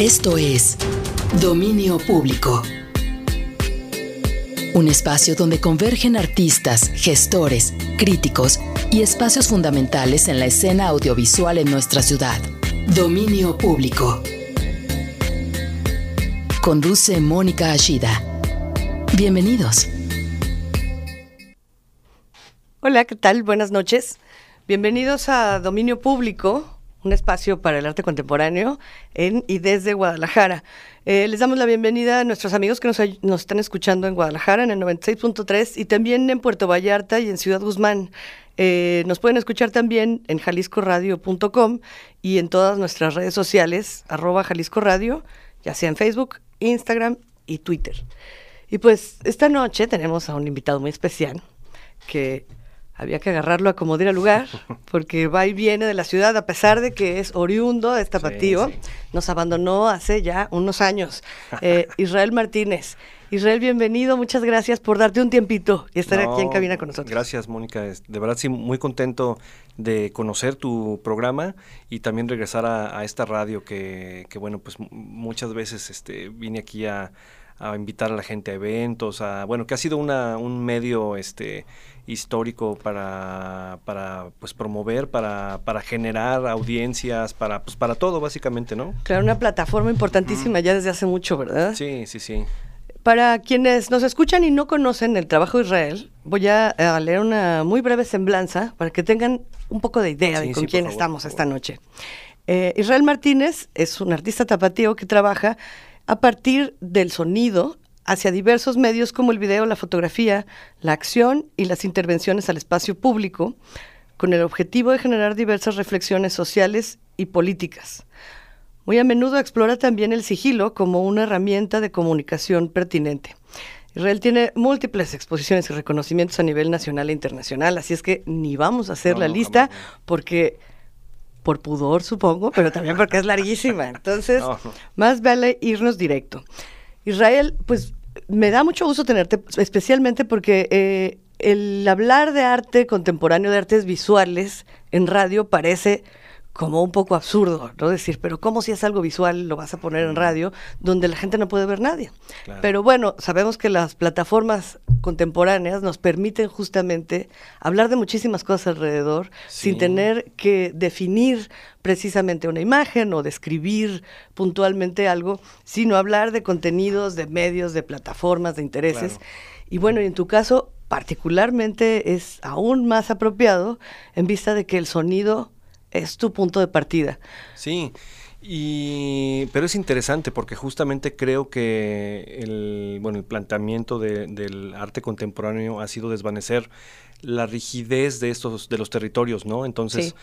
Esto es Dominio Público. Un espacio donde convergen artistas, gestores, críticos y espacios fundamentales en la escena audiovisual en nuestra ciudad. Dominio Público. Conduce Mónica Ashida. Bienvenidos. Hola, ¿qué tal? Buenas noches. Bienvenidos a Dominio Público, un espacio para el arte contemporáneo en y desde Guadalajara. Eh, les damos la bienvenida a nuestros amigos que nos, están escuchando en Guadalajara en el 96.3 y también en Puerto Vallarta y en Ciudad Guzmán. Eh, nos pueden escuchar también en jaliscoradio.com y en todas nuestras redes sociales, arroba Jalisco Radio, ya sea en Facebook, Instagram y Twitter. Y pues esta noche tenemos a un invitado muy especial que había que agarrarlo a como diera lugar, porque va y viene de la ciudad, a pesar de que es oriundo de tapatío, nos abandonó hace ya unos años. Eh, Israel Martínez. Israel, bienvenido, muchas gracias por darte un tiempito y estar aquí en cabina con nosotros. Gracias, Mónica. De verdad, sí, muy contento de conocer tu programa y también regresar a, esta radio que, que, bueno, pues muchas veces este, vine aquí a, a invitar a la gente a eventos, a, bueno, que ha sido una, un medio este, histórico para, para pues, promover, para, para generar audiencias, para, pues, para todo básicamente, ¿no? Claro, una plataforma importantísima ya desde hace mucho, ¿verdad? Sí, sí, sí. Para quienes nos escuchan y no conocen el trabajo de Israel, voy a, leer una muy breve semblanza para que tengan un poco de idea de con quién estamos esta noche. Eh, Israel Martínez es un artista tapatío que trabaja a partir del sonido hacia diversos medios como el video, la fotografía, la acción y las intervenciones al espacio público, con el objetivo de generar diversas reflexiones sociales y políticas. Muy a menudo explora también el sigilo como una herramienta de comunicación pertinente. Israel tiene múltiples exposiciones y reconocimientos a nivel nacional e internacional, así es que ni vamos a hacer la lista porque por pudor, supongo, pero también porque es larguísima. Entonces, más vale irnos directo. Israel, pues me da mucho gusto tenerte, especialmente porque eh, el hablar de arte contemporáneo, de artes visuales en radio parece como un poco absurdo, ¿no? Decir, pero ¿cómo si es algo visual lo vas a poner en radio donde la gente no puede ver nadie? Pero bueno, sabemos que las plataformas contemporáneas nos permiten justamente hablar de muchísimas cosas alrededor sin tener que definir precisamente una imagen o describir puntualmente algo, sino hablar de contenidos, de medios, de plataformas, de intereses. Y bueno, en tu caso particularmente es aún más apropiado en vista de que el sonido es tu punto de partida. Sí, y, pero es interesante porque justamente creo que el, bueno, el planteamiento del arte contemporáneo ha sido desvanecer la rigidez de estos de los territorios, ¿no? Entonces,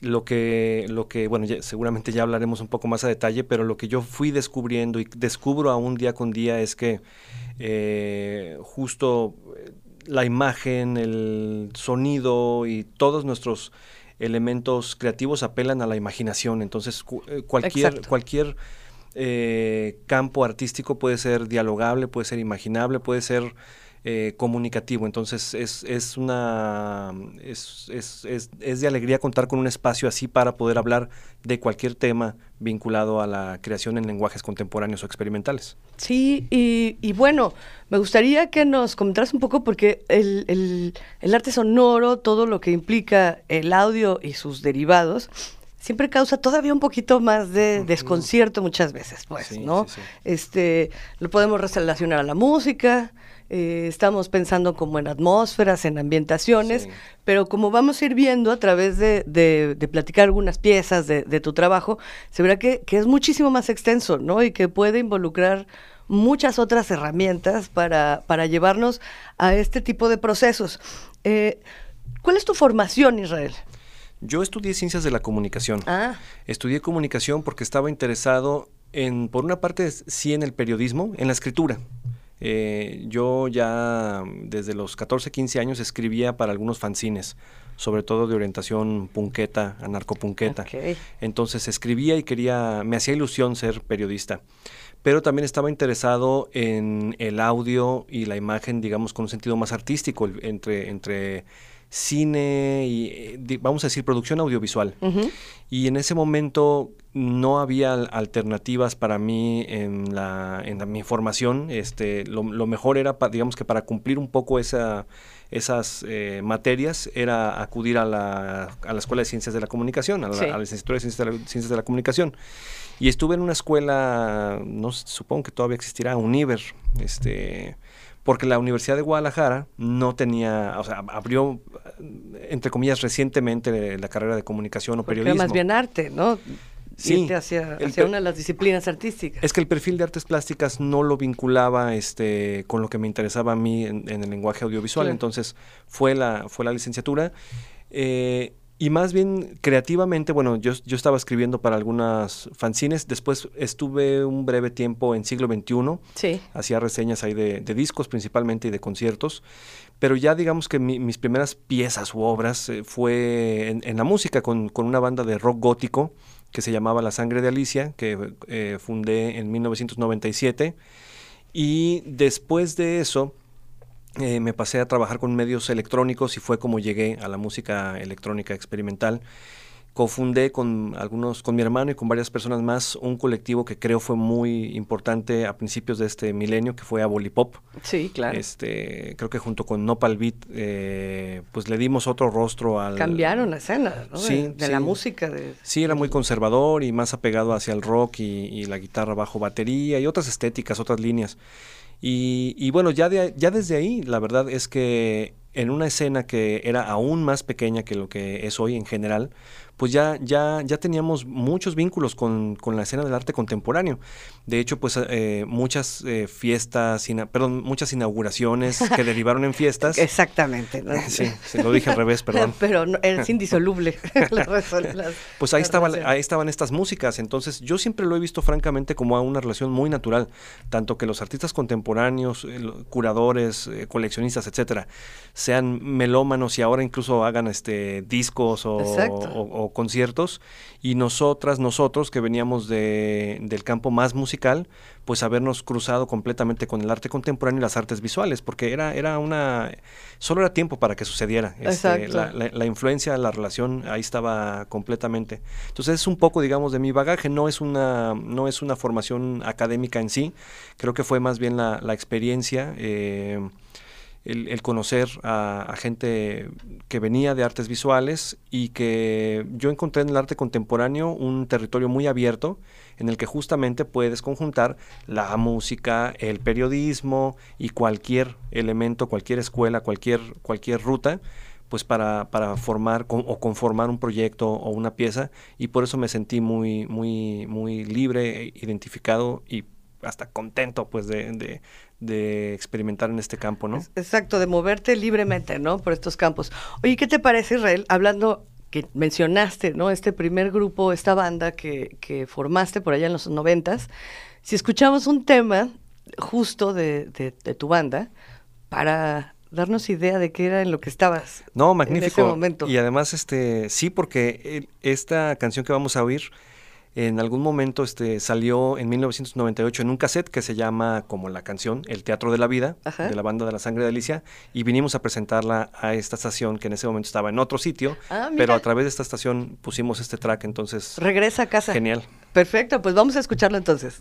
lo que lo que bueno, seguramente ya hablaremos un poco más a detalle, pero lo que yo fui descubriendo y descubro aún día con día es que eh, justo eh, la imagen, el sonido y todos nuestros elementos creativos apelan a la imaginación, entonces eh, cualquier, cualquier eh, campo artístico puede ser dialogable, puede ser imaginable, puede ser eh, comunicativo. Entonces es, es una es, es, es, de alegría contar con un espacio así para poder hablar de cualquier tema vinculado a la creación en lenguajes contemporáneos o experimentales. Sí, y, y bueno, me gustaría que nos comentaras un poco porque el, el, el arte sonoro, todo lo que implica el audio y sus derivados, siempre causa todavía un poquito más de desconcierto muchas veces, pues, ¿no? Este, lo podemos relacionar a la música, eh, estamos pensando como en atmósferas, en ambientaciones, pero como vamos a ir viendo a través de, de, platicar algunas piezas de, tu trabajo, se verá que, que, es muchísimo más extenso, ¿no? Y que puede involucrar muchas otras herramientas para, para llevarnos a este tipo de procesos. Eh, ¿Cuál es tu formación, Israel? Yo estudié ciencias de la comunicación. Ah. Estudié comunicación porque estaba interesado en, por una parte, sí en el periodismo, en la escritura. Eh, yo ya desde los 14, 15 años escribía para algunos fanzines, sobre todo de orientación punqueta, anarcopunqueta. Entonces escribía y quería, me hacía ilusión ser periodista. Pero también estaba interesado en el audio y la imagen, digamos, con un sentido más artístico, entre, entre cine y, eh, vamos a decir, producción audiovisual. Y en ese momento no había alternativas para mí en, la, en mi formación. Este, lo, mejor era, digamos que para cumplir un poco esa, esas eh, materias, era acudir a la, a la Escuela de Ciencias de la Comunicación, a la, a la licenciatura de Ciencias de la, Ciencias de la Comunicación. Y estuve en una escuela, no supongo que todavía existirá, Univer, este, porque la Universidad de Guadalajara no tenía, o sea, abrió, entre comillas, recientemente la carrera de comunicación o periodismo. Más bien arte, ¿no? Sí, hacia, una de las disciplinas artísticas. Es que el perfil de artes plásticas no lo vinculaba este, con lo que me interesaba a mí en, el lenguaje audiovisual, entonces fue la, fue la licenciatura. Eh, y más bien creativamente, bueno, yo, yo estaba escribiendo para algunas fanzines, después estuve un breve tiempo en siglo XXI, sí. hacía reseñas ahí de, discos principalmente y de conciertos, pero ya digamos que mis primeras piezas u obras eh, fue en, la música con, con, una banda de rock gótico que se llamaba La Sangre de Alicia, que eh, fundé en 1997, y después de eso eh, me pasé a trabajar con medios electrónicos y fue como llegué a la música electrónica experimental. Cofundé con algunos, con mi hermano y con varias personas más, un colectivo que creo fue muy importante a principios de este milenio, que fue Abolipop. Sí, claro. Este, creo que junto con Nopal Beat, eh, pues le dimos otro rostro al. Cambiaron la escena, ¿no? Sí, de, la música. De, sí, era muy conservador y más apegado hacia el rock y, y la guitarra bajo batería y otras estéticas, otras líneas. Y, bueno, ya, ya desde ahí, la verdad es que en una escena que era aún más pequeña que lo que es hoy en general, pues ya, ya, ya teníamos muchos vínculos con, la escena del arte contemporáneo. De hecho, pues eh, muchas eh, fiestas, perdón, muchas inauguraciones que derivaron en fiestas. Exactamente. Sí, se lo dije al revés, perdón. Pero es indisoluble. pues ahí, estaban, ahí estaban estas músicas. Entonces, yo siempre lo he visto francamente como una relación muy natural. Tanto que los artistas contemporáneos, curadores, eh, coleccionistas, etcétera, sean melómanos y ahora incluso hagan este discos o, o conciertos y nosotras, nosotros que veníamos de, del campo más musical, pues habernos cruzado completamente con el arte contemporáneo y las artes visuales, porque era, era una, solo era tiempo para que sucediera. Este, la, la, influencia, la relación ahí estaba completamente. Entonces es un poco, digamos, de mi bagaje, no es una, no es una formación académica en sí, creo que fue más bien la, experiencia. Eh, el, conocer a, gente que venía de artes visuales y que yo encontré en el arte contemporáneo un territorio muy abierto en el que justamente puedes conjuntar la música, el periodismo y cualquier elemento, cualquier escuela, cualquier, cualquier ruta pues para, para formar o conformar un proyecto o una pieza. Y por eso me sentí muy muy muy libre identificado y hasta contento pues de experimentar en este campo, ¿no? Exacto, de moverte libremente, ¿no? Por estos campos. Oye, ¿qué te parece, Israel? Hablando que mencionaste, ¿no? Este primer grupo, esta banda que, que formaste por allá en los noventas. Si escuchamos un tema justo de, de, tu banda para darnos idea de qué era en lo que estabas. No, magnífico. En ese momento. Y además, este, sí, porque esta canción que vamos a oír en algún momento este, salió en 1998 en un cassette que se llama como la canción El Teatro de la Vida, de la banda de la Sangre de Alicia, y vinimos a presentarla a esta estación que en ese momento estaba en otro sitio, ah, pero a través de esta estación pusimos este track, entonces... Regresa a casa. Genial. Perfecto, pues vamos a escucharlo entonces.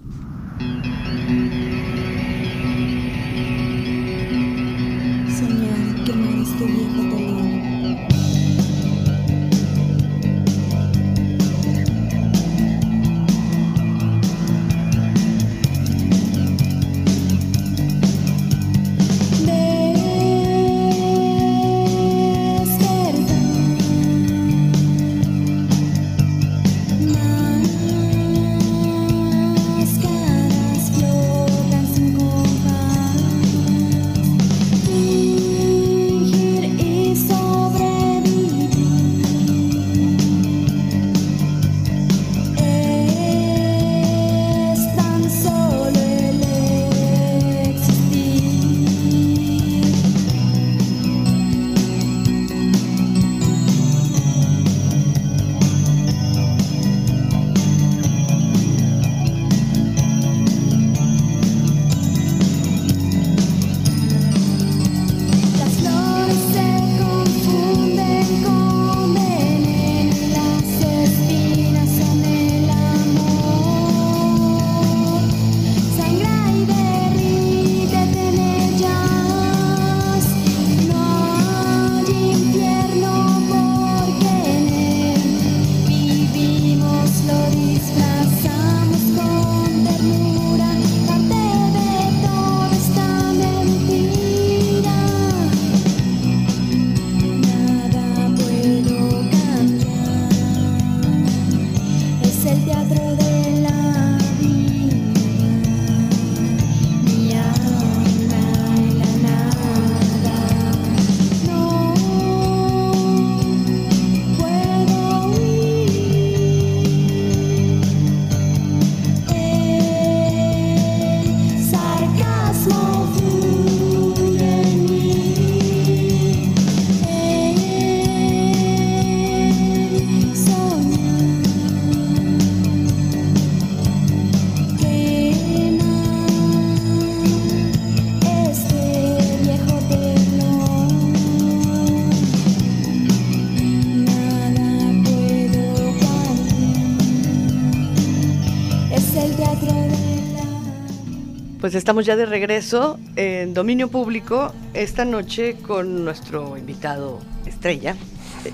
Estamos ya de regreso en dominio público esta noche con nuestro invitado estrella,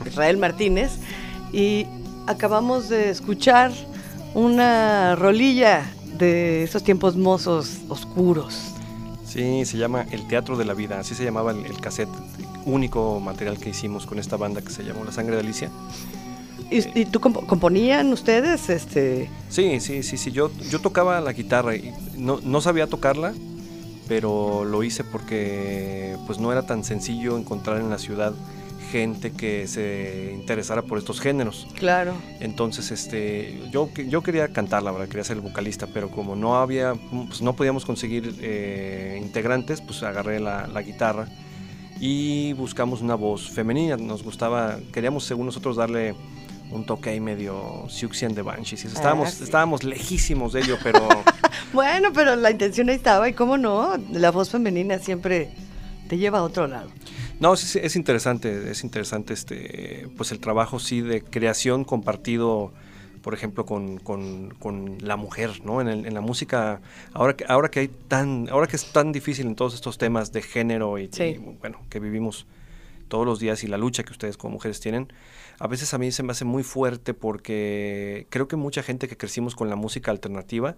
Israel Martínez, y acabamos de escuchar una rolilla de esos tiempos mozos oscuros. Sí, se llama El Teatro de la Vida, así se llamaba el, el cassette, único material que hicimos con esta banda que se llamó La Sangre de Alicia. ¿Y, tú componían ustedes? Este... Sí, sí, sí, sí. Yo, yo tocaba la guitarra y no, no sabía tocarla, pero lo hice porque pues no era tan sencillo encontrar en la ciudad gente que se interesara por estos géneros. Claro. Entonces, este, yo, yo quería cantar, la verdad, quería ser el vocalista, pero como no había, pues no podíamos conseguir eh, integrantes, pues agarré la, la, guitarra y buscamos una voz femenina. Nos gustaba, queríamos según nosotros darle un toque ahí medio Siuxian de Banshees. Estábamos, ah, estábamos lejísimos de ello, pero... bueno, pero la intención ahí estaba, y cómo no, la voz femenina siempre te lleva a otro lado. No, es, es interesante, es interesante este, pues el trabajo sí de creación compartido, por ejemplo, con, con, con la mujer, ¿no? En, en, la música, ahora que, ahora que hay tan, ahora que es tan difícil en todos estos temas de género y, y bueno, que vivimos todos los días y la lucha que ustedes como mujeres tienen, a veces a mí se me hace muy fuerte porque creo que mucha gente que crecimos con la música alternativa,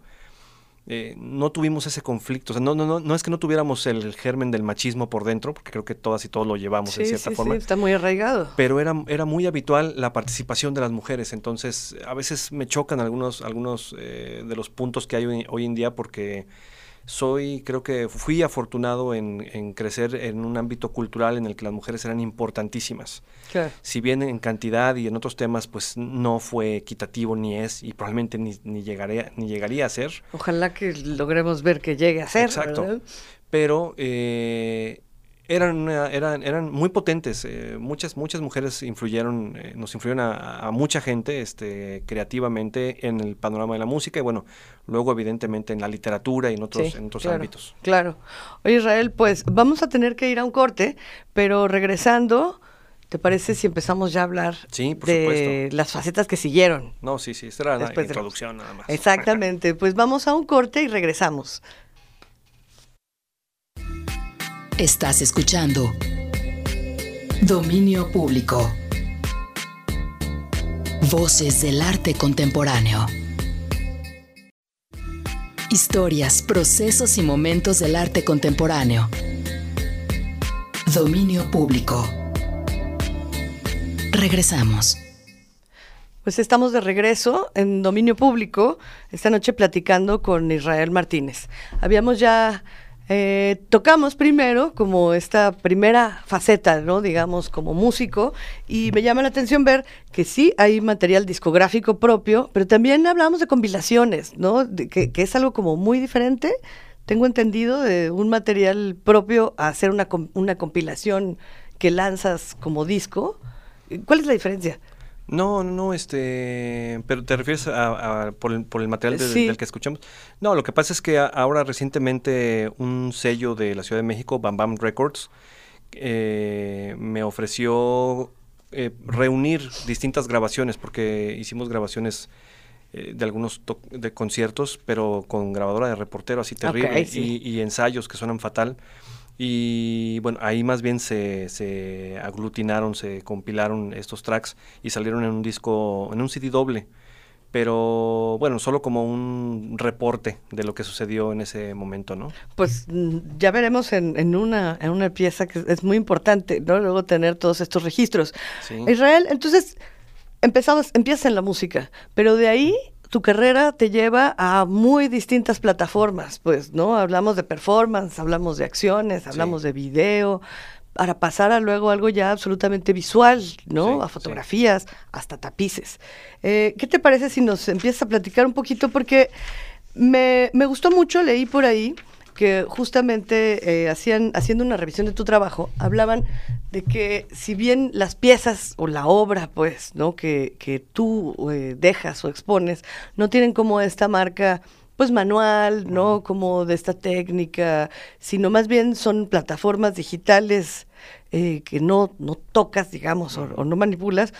eh, no tuvimos ese conflicto. O sea, no, no, no, no es que no tuviéramos el germen del machismo por dentro, porque creo que todas y todos lo llevamos de cierta forma. Sí, está muy arraigado. Pero era, era muy habitual la participación de las mujeres. Entonces, a veces me chocan algunos, algunos eh, de los puntos que hay hoy, hoy en día porque soy, creo que fui afortunado en, crecer en un ámbito cultural en el que las mujeres eran importantísimas. Si bien en cantidad y en otros temas, pues no fue equitativo ni es y probablemente ni, ni, llegaría, ni llegaría a ser. Ojalá que logremos ver que llegue a ser. Exacto. Pero eh, eran, eran, eran muy potentes. Eh, muchas, muchas mujeres influyeron, eh, nos influyeron a, mucha gente este, creativamente en el panorama de la música y bueno, luego evidentemente en la literatura y en otros, en otros ámbitos. Claro. Oye Israel, pues vamos a tener que ir a un corte, pero regresando... ¿Te parece si empezamos ya a hablar de las facetas que siguieron? No, sí, sí, esta era la introducción nada más. Exactamente, pues vamos a un corte y regresamos. Estás escuchando Dominio Público. Voces del arte contemporáneo. Historias, procesos y momentos del arte contemporáneo. Dominio Público. Regresamos. Pues estamos de regreso en Dominio Público, esta noche platicando con Israel Martínez. Habíamos ya eh, tocamos primero como esta primera faceta, ¿no? Digamos, como músico, y me llama la atención ver que sí hay material discográfico propio, pero también hablamos de compilaciones, ¿no? que, es algo como muy diferente, tengo entendido, de un material propio a hacer una, una compilación que lanzas como disco. ¿Cuál es la diferencia? No, no, este, pero te refieres a, por, el, material del que escuchamos. No, lo que pasa es que ahora recientemente un sello de la Ciudad de México, Bam Bam Records, eh, me ofreció eh, reunir distintas grabaciones, porque hicimos grabaciones eh, de algunos de conciertos, pero con grabadora de reportero así terrible y, y, ensayos que suenan fatal. Y bueno, ahí más bien se, se, aglutinaron, se compilaron estos tracks y salieron en un disco, en un CD doble. Pero bueno, solo como un reporte de lo que sucedió en ese momento, ¿no? Pues mm, ya veremos en, en una, en una pieza que es muy importante, ¿no? Luego tener todos estos registros. Israel, entonces, empezamos, empieza en la música, pero de ahí tu carrera te lleva a muy distintas plataformas, pues, ¿no? Hablamos de performance, hablamos de acciones, hablamos de video, para pasar a luego algo ya absolutamente visual, ¿no? a fotografías, hasta tapices. Eh, ¿Qué te parece si nos empiezas a platicar un poquito? Porque me, me gustó mucho, leí por ahí que justamente eh, hacían, haciendo una revisión de tu trabajo, hablaban de que si bien las piezas o la obra, pues, ¿no? Que, que tú eh, dejas o expones, no tienen como esta marca pues manual, ¿no? Como de esta técnica, sino más bien son plataformas digitales eh, que no, no tocas, digamos, o, no manipulas.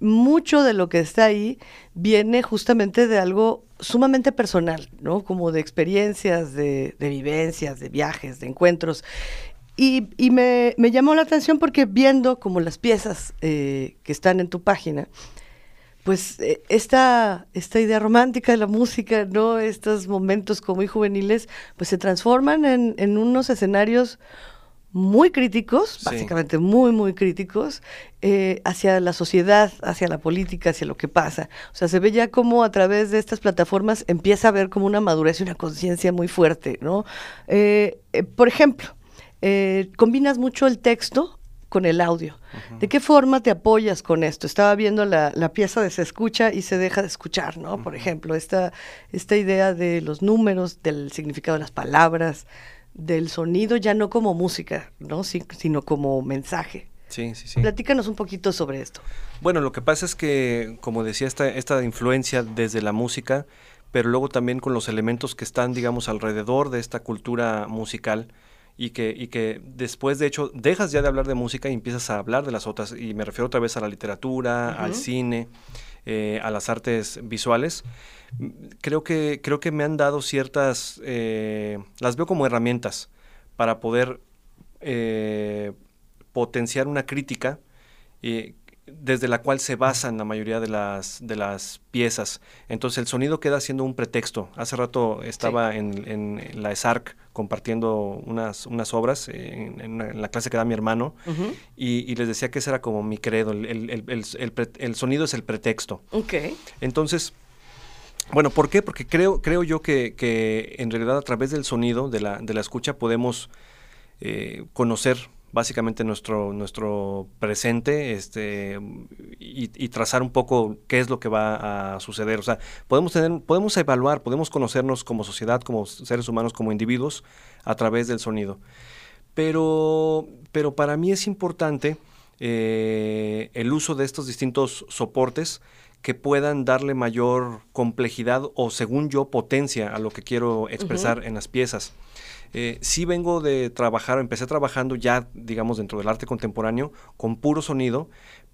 Mucho de lo que está ahí viene justamente de algo sumamente personal, ¿no? Como de experiencias, de, vivencias, de viajes, de encuentros. Y, me, llamó la atención porque viendo como las piezas eh, que están en tu página, pues eh, esta, esta idea romántica de la música, ¿no? Estos momentos como muy juveniles, pues se transforman en, unos escenarios muy críticos, básicamente muy, muy críticos, eh, hacia la sociedad, hacia la política, hacia lo que pasa. O sea, se ve ya como a través de estas plataformas empieza a haber como una madurez y una conciencia muy fuerte, ¿no? Eh, por ejemplo, combinas mucho el texto con el audio. ¿De qué forma te apoyas con esto? Estaba viendo la, pieza de se escucha y se deja de escuchar, ¿no? Por ejemplo, esta, esta idea de los números, del significado de las palabras, del sonido ya no como música, ¿no? sino como mensaje. Sí, sí, sí. Platícanos un poquito sobre esto. Bueno, lo que pasa es que, como decía, esta, esta influencia desde la música, pero luego también con los elementos que están, digamos, alrededor de esta cultura musical, y que, y que después, de hecho, dejas ya de hablar de música y empiezas a hablar de las otras, y me refiero otra vez a la literatura, al cine, eh, a las artes visuales. Creo que, creo que me han dado ciertas, eh, las veo como herramientas para poder eh, potenciar una crítica desde la cual se basan la mayoría de las, de las piezas. Entonces el sonido queda siendo un pretexto. Hace rato estaba en, en, la ESARC compartiendo unas, unas obras en, la clase que da mi hermano y, les decía que ese era como mi credo. El, sonido es el pretexto. Okay. Entonces... Bueno, ¿por qué? Porque creo, creo yo que, que en realidad a través del sonido, de la, de la escucha, podemos eh, conocer básicamente nuestro, nuestro presente este, y, trazar un poco qué es lo que va a suceder. O sea, podemos, tener, podemos evaluar, podemos conocernos como sociedad, como seres humanos, como individuos, a través del sonido. Pero, pero para mí es importante eh, el uso de estos distintos soportes que puedan darle mayor complejidad o, según yo, potencia a lo que quiero expresar en las piezas. Eh, sí vengo de trabajar, empecé trabajando ya, digamos, dentro del arte contemporáneo con puro sonido,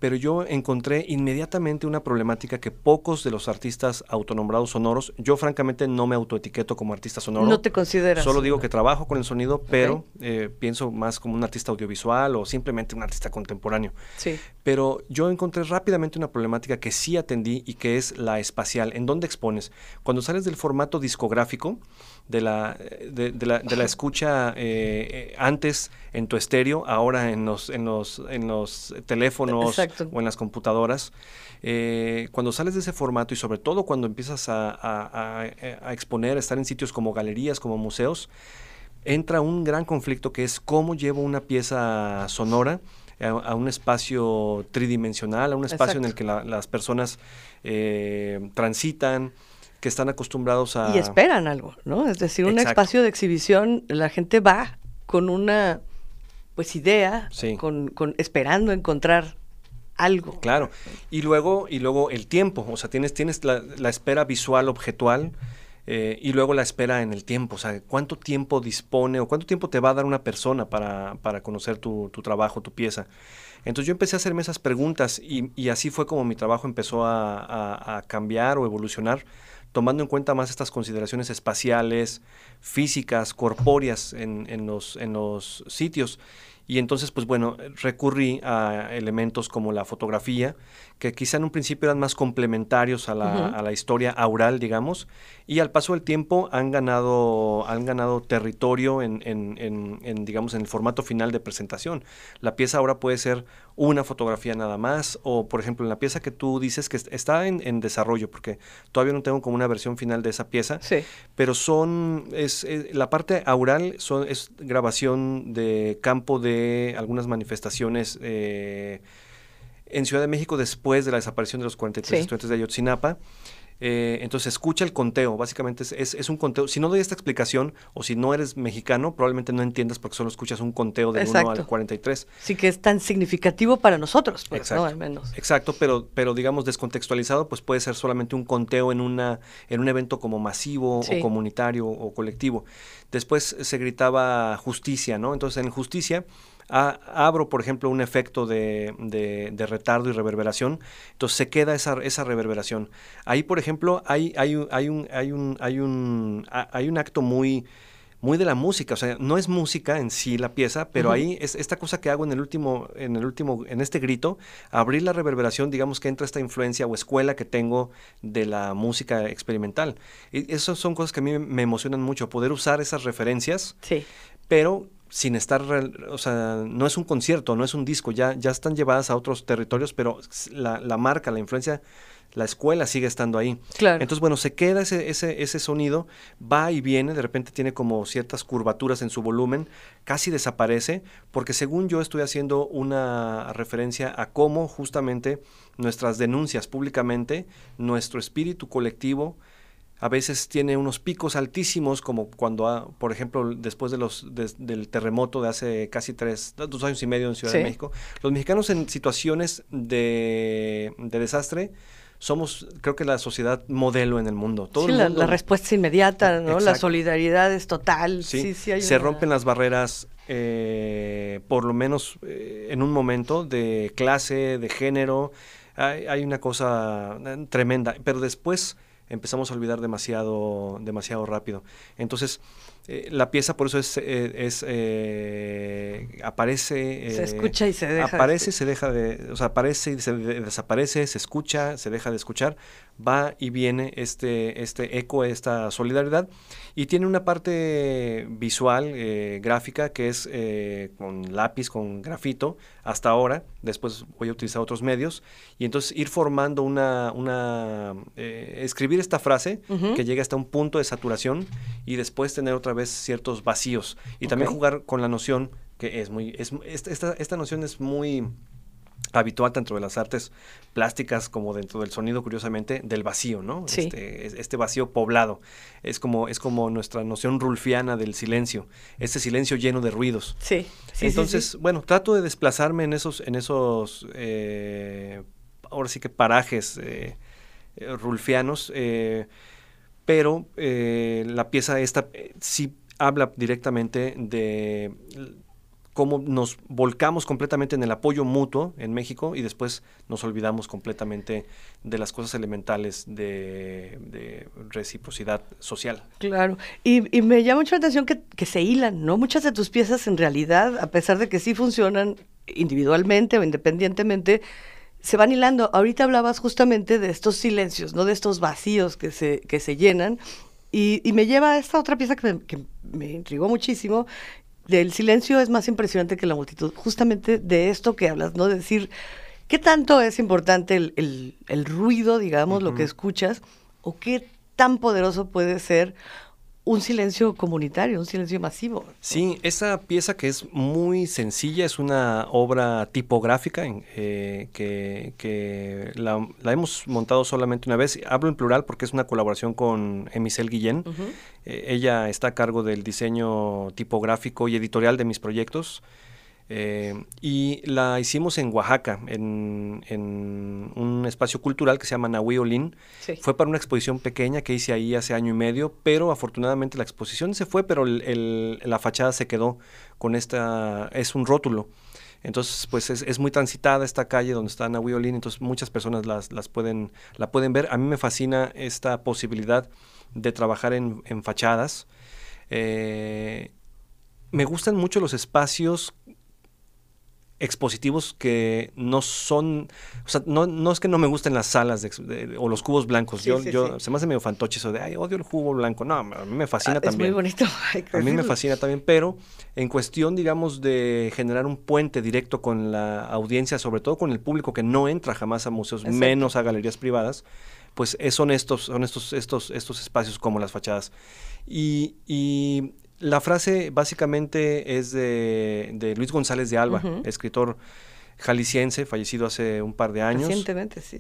pero yo encontré inmediatamente una problemática que pocos de los artistas autonombrados sonoros, yo francamente no me autoetiqueto como artista sonoro. No te consideras. Solo digo que trabajo con el sonido, pero eh, pienso más como un artista audiovisual o simplemente un artista contemporáneo. Sí. Pero yo encontré rápidamente una problemática que sí atendí y que es la espacial. ¿En dónde expones? Cuando sales del formato discográfico, de la, de, la, de la, escucha eh, eh, antes en tu estéreo, ahora en los, en los, en los teléfonos o en las computadoras. Eh, cuando sales de ese formato y sobre todo cuando empiezas a, a, a, exponer, a estar en sitios como galerías, como museos, entra un gran conflicto que es cómo llevo una pieza sonora a, un espacio tridimensional, a un espacio en el que las personas transitan, que están acostumbrados a... Y esperan algo, ¿no? Es decir, un espacio de exhibición, la gente va con una, pues, idea, con, con, esperando encontrar algo. Claro. Y luego, y luego el tiempo, o sea, tienes, tienes la, espera visual objetual eh, y luego la espera en el tiempo, o sea, cuánto tiempo dispone o cuánto tiempo te va a dar una persona para, para conocer tu, tu, trabajo, tu pieza. Entonces yo empecé a hacerme esas preguntas y, así fue como mi trabajo empezó a, a, a cambiar o evolucionar tomando en cuenta más estas consideraciones espaciales, físicas, corpóreas en, en, los, en los sitios. Y entonces, pues bueno, recurrí a elementos como la fotografía, que quizá en un principio eran más complementarios a la, a la, historia aural, digamos, y al paso del tiempo han ganado, han ganado territorio en, en, en, digamos, en el formato final de presentación. La pieza ahora puede ser una fotografía nada más, o por ejemplo, en la pieza que tú dices que está en, desarrollo, porque todavía no tengo como una versión final de esa pieza, pero son, es, la parte aural son, es grabación de campo de algunas manifestaciones eh, en Ciudad de México después de la desaparición de los 43 estudiantes de Ayotzinapa. Eh, entonces escucha el conteo, básicamente es, es, un conteo. Si no doy esta explicación o si no eres mexicano, probablemente no entiendas porque solo escuchas un conteo del 1 al 43. Sí que es tan significativo para nosotros, pues, Exacto. Al menos. Exacto, pero, pero digamos descontextualizado, pues puede ser solamente un conteo en, una, en un evento como masivo o comunitario o colectivo. Después se gritaba justicia, ¿no? Entonces en justicia abro, por ejemplo, un efecto de, de, retardo y reverberación, entonces se queda esa, esa reverberación. Ahí, por ejemplo, hay, hay, hay, un, hay, un, hay, un, hay un acto muy muy de la música, o sea, no es música en sí la pieza, pero ahí es esta cosa que hago en el último, en el último, en este grito, abrir la reverberación, digamos que entra esta influencia o escuela que tengo de la música experimental. Y esas son cosas que a mí me emocionan mucho, poder usar esas referencias, sí. pero sin estar, o sea, no es un concierto, no es un disco, ya, ya están llevadas a otros territorios, pero la, la marca, la influencia, la escuela sigue estando ahí. Claro. Entonces, bueno, se queda ese, ese, ese sonido, va y viene, de repente tiene como ciertas curvaturas en su volumen, casi desaparece, porque según yo estoy haciendo una referencia a cómo justamente nuestras denuncias públicamente, nuestro espíritu colectivo, a veces tiene unos picos altísimos, como cuando, por ejemplo, después de los, del terremoto de hace casi tres, dos años y medio en Ciudad de México, los mexicanos en situaciones de, desastre somos, creo que la sociedad modelo en el mundo. Todo sí, la, respuesta inmediata, ¿no? La solidaridad es total. Sí, sí, se rompen las barreras, eh, por lo menos eh, en un momento, de clase, de género. Hay, hay una cosa eh, tremenda, pero después empezamos a olvidar demasiado, demasiado rápido. Entonces, eh, la pieza por eso es, eh, es eh, aparece... se escucha y se deja. Aparece, se deja de... O sea, aparece y se desaparece, se escucha, se deja de escuchar, va y viene este, este eco, esta solidaridad, y tiene una parte visual, gráfica, que es con lápiz, con grafito, hasta ahora, después voy a utilizar otros medios, y entonces ir formando una... una escribir esta frase que llegue hasta un punto de saturación y después tener otra vez ciertos vacíos. Y también jugar con la noción que es muy, es, esta, esta noción es muy habitual tanto de las artes plásticas como dentro del sonido, curiosamente, del vacío, ¿no? Este, este, vacío poblado. Es como, es como nuestra noción rulfiana del silencio, este silencio lleno de ruidos. Sí. Entonces, bueno, trato de desplazarme en esos, en esos eh, ahora sí que parajes eh, eh, rulfianos. Eh, pero eh, la pieza esta eh, sí habla directamente de cómo nos volcamos completamente en el apoyo mutuo en México y después nos olvidamos completamente de las cosas elementales de, reciprocidad social. Claro, y, me llama mucho la atención que, que, se hilan, ¿no? Muchas de tus piezas en realidad, a pesar de que sí funcionan individualmente o independientemente, se van hilando. Ahorita hablabas justamente de estos silencios, ¿no? De estos vacíos que se, que se llenan. Y, me lleva a esta otra pieza que me, intrigó muchísimo. Del silencio es más impresionante que la multitud. Justamente de esto que hablas, ¿no? De decir, ¿qué tanto es importante el, el, ruido, digamos, lo que escuchas? ¿O qué tan poderoso puede ser un silencio comunitario, un silencio masivo. Sí, esa pieza que es muy sencilla, es una obra tipográfica eh, que, la, hemos montado solamente una vez. Hablo en plural porque es una colaboración con Emisel Guillén. Eh, ella está a cargo del diseño tipográfico y editorial de mis proyectos. Eh, y la hicimos en Oaxaca, en, un espacio cultural que se llama Nahuiolín. Fue para una exposición pequeña que hice ahí hace año y medio, pero afortunadamente la exposición se fue, pero la fachada se quedó con esta, es un rótulo. Entonces, pues es, muy transitada esta calle donde está Ana Wiolin, entonces muchas personas las, las, pueden, la pueden ver. A mí me fascina esta posibilidad de trabajar en, fachadas. Eh, me gustan mucho los espacios expositivos que no son, o sea, no, no es que no me gusten las salas o los cubos blancos. yo, yo se me hace medio fantoche eso de, ay, odio el cubo blanco. No, a mí me fascina también. Es muy bonito. a mí me fascina también, pero en cuestión, digamos, de generar un puente directo con la audiencia, sobre todo con el público que no entra jamás a museos, menos a galerías privadas, pues son estos, son estos, estos, estos espacios como las fachadas. Y, y la frase básicamente es de, Luis González de Alba, escritor jalisciense, fallecido hace un par de años. Recientemente, sí.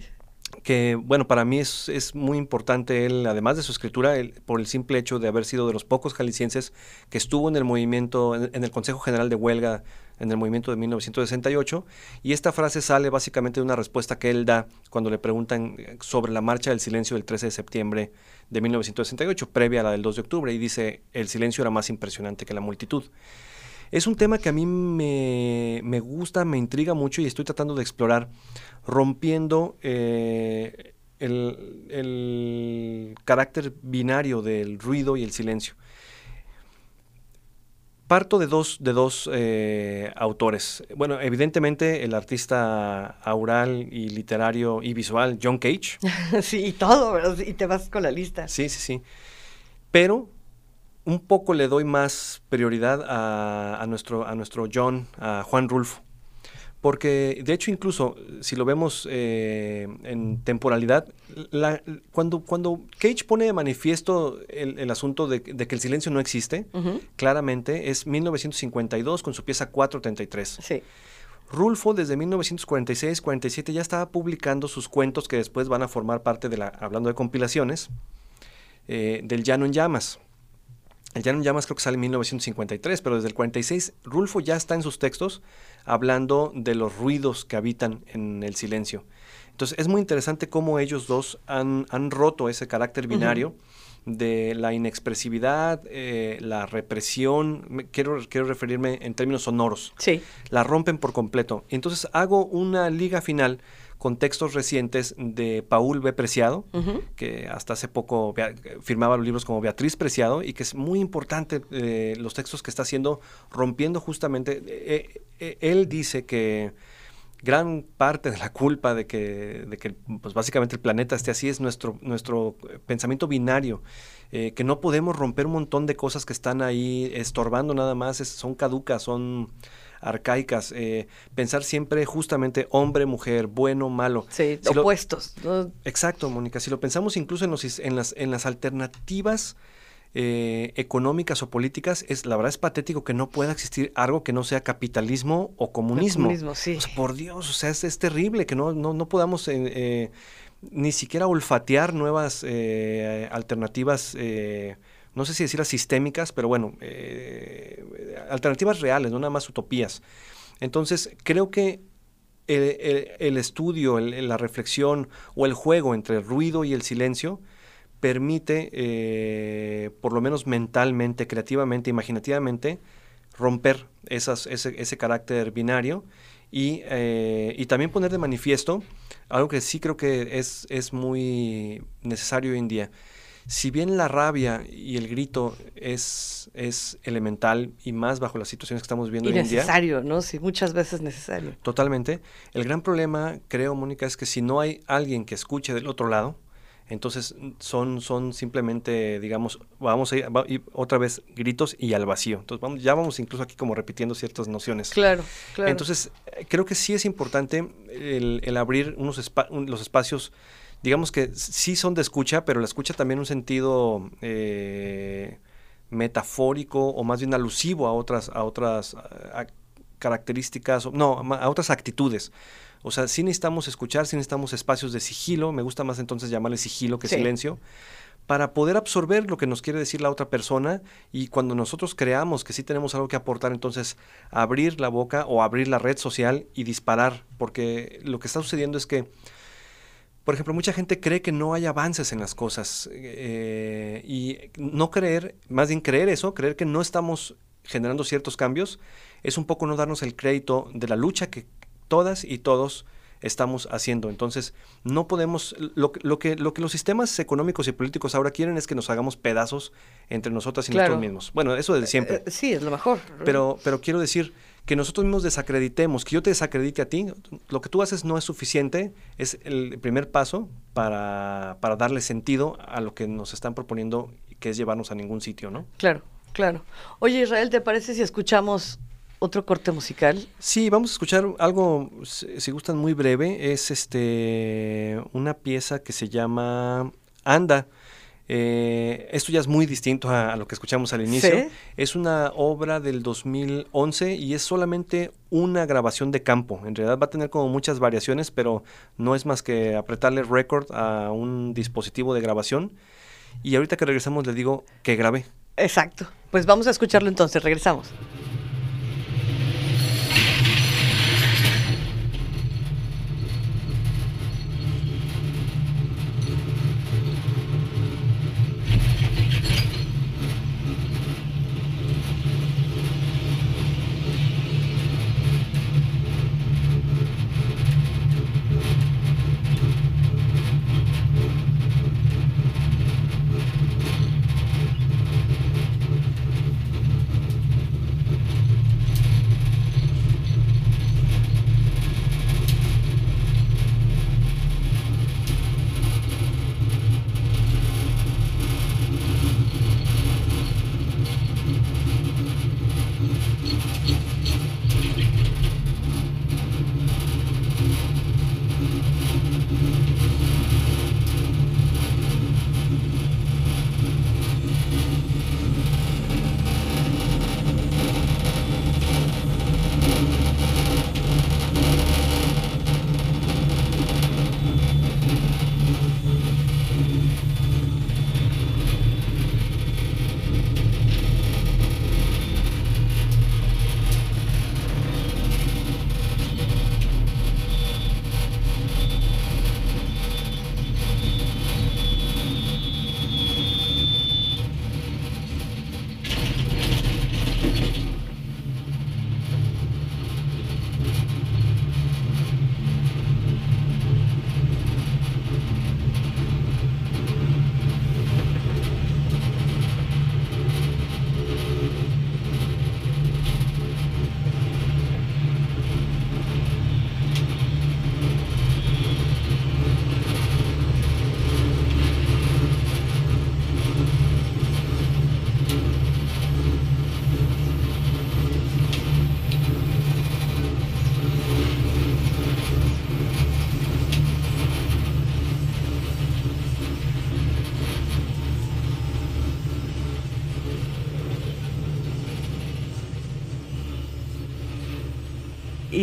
Que, bueno, para mí es, muy importante él, además de su escritura, por el simple hecho de haber sido de los pocos jaliscienses que estuvo en el movimiento, en el Consejo General de Huelga en el movimiento de 1968, y esta frase sale básicamente de una respuesta que él da cuando le preguntan sobre la marcha del silencio del 13 de septiembre de 1968, previa a la del 2 de octubre, y dice, el silencio era más impresionante que la multitud. Es un tema que a mí me, gusta, me intriga mucho y estoy tratando de explorar, rompiendo eh, el, el carácter binario del ruido y el silencio. Parto de dos, de dos eh, autores. Bueno, evidentemente el artista aural y literario y visual John Cage. sí, y todo, y te vas con la lista. Sí, sí, sí. Pero un poco le doy más prioridad a, a nuestro, a nuestro John, a Juan Rulfo. Porque, de hecho, incluso si lo vemos eh, en temporalidad, cuando, cuando Cage pone de manifiesto el, asunto de, que el silencio no existe, claramente es 1952 con su pieza 433. Sí. Rulfo desde 1946-47 ya estaba publicando sus cuentos que después van a formar parte de la, hablando de compilaciones, eh, del Llano en Llamas. El Llano Llamas creo que sale en 1953, pero desde el 46 Rulfo ya está en sus textos hablando de los ruidos que habitan en el silencio. Entonces es muy interesante cómo ellos dos han, roto ese carácter binario. de la inexpresividad, eh, la represión, quiero, quiero referirme en términos sonoros. Sí. La rompen por completo. Entonces hago una liga final con textos recientes de Paul B. Preciado, que hasta hace poco firmaba los libros como Beatriz Preciado, y que es muy importante eh, los textos que está haciendo, rompiendo justamente. Eh, eh, él dice que gran parte de la culpa de que, de que pues básicamente el planeta esté así es nuestro, nuestro pensamiento binario, que no podemos romper un montón de cosas que están ahí estorbando nada más, son caducas, son arcaicas, eh, pensar siempre justamente hombre, mujer, bueno, malo. Sí, opuestos. Exacto, Mónica. Si lo pensamos incluso en, los, en, las, en las alternativas eh, económicas o políticas, es la verdad es patético que no pueda existir algo que no sea capitalismo o comunismo. comunismo sí. por Dios, o sea, es, terrible que no, no, podamos eh, ni siquiera olfatear nuevas alternativas no sé si decir las sistémicas, pero bueno, eh, alternativas reales, no nada más utopías. Entonces, creo que el, estudio, la reflexión o el juego entre el ruido y el silencio permite, eh, por lo menos mentalmente, creativamente, imaginativamente, romper ese, carácter binario y, eh, y, también poner de manifiesto algo que sí creo que es, es muy necesario hoy en día si bien la rabia y el grito es, es elemental y más bajo las situaciones que estamos viendo hoy en día. necesario, ¿no? Sí, muchas veces necesario. Totalmente. El gran problema, creo, Mónica, es que si no hay alguien que escuche del otro lado, entonces son, son simplemente, digamos, vamos a ir, otra vez gritos y al vacío. Entonces vamos, ya vamos incluso aquí como repitiendo ciertas nociones. Claro, claro. Entonces creo que sí es importante el, abrir unos los espacios digamos que sí son de escucha, pero la escucha también en un sentido eh, metafórico o más bien alusivo a otras, a otras características, no, a otras actitudes. O sea, sí necesitamos escuchar, sí necesitamos espacios de sigilo, me gusta más entonces llamarle sigilo que silencio, para poder absorber lo que nos quiere decir la otra persona. Y cuando nosotros creamos que sí tenemos algo que aportar, entonces abrir la boca o abrir la red social y disparar, porque lo que está sucediendo es que por ejemplo, mucha gente cree que no hay avances en las cosas eh, y no creer, más bien creer eso, creer que no estamos generando ciertos cambios, es un poco no darnos el crédito de la lucha que todas y todos estamos haciendo. Entonces, no podemos, lo, lo, que, lo que los sistemas económicos y políticos ahora quieren es que nos hagamos pedazos entre nosotras y nosotros mismos. Bueno, eso desde siempre. Eh, eh, sí, es lo mejor. Pero, pero quiero decir que nosotros mismos desacreditemos, que yo te desacredite a ti, lo que tú haces no es suficiente, es el primer paso para, para darle sentido a lo que nos están proponiendo, que es llevarnos a ningún sitio, ¿no? Claro, claro. Oye, Israel, ¿te parece si escuchamos otro corte musical? Sí, vamos a escuchar algo, si gustan, muy breve. Es este una pieza que se llama Anda. Eh, esto ya es muy distinto a, lo que escuchamos al inicio. Es una obra del 2011 y es solamente una grabación de campo. En realidad va a tener como muchas variaciones, pero no es más que apretarle record a un dispositivo de grabación. Y ahorita que regresamos le digo que grabé. Exacto. Pues vamos a escucharlo entonces. Regresamos.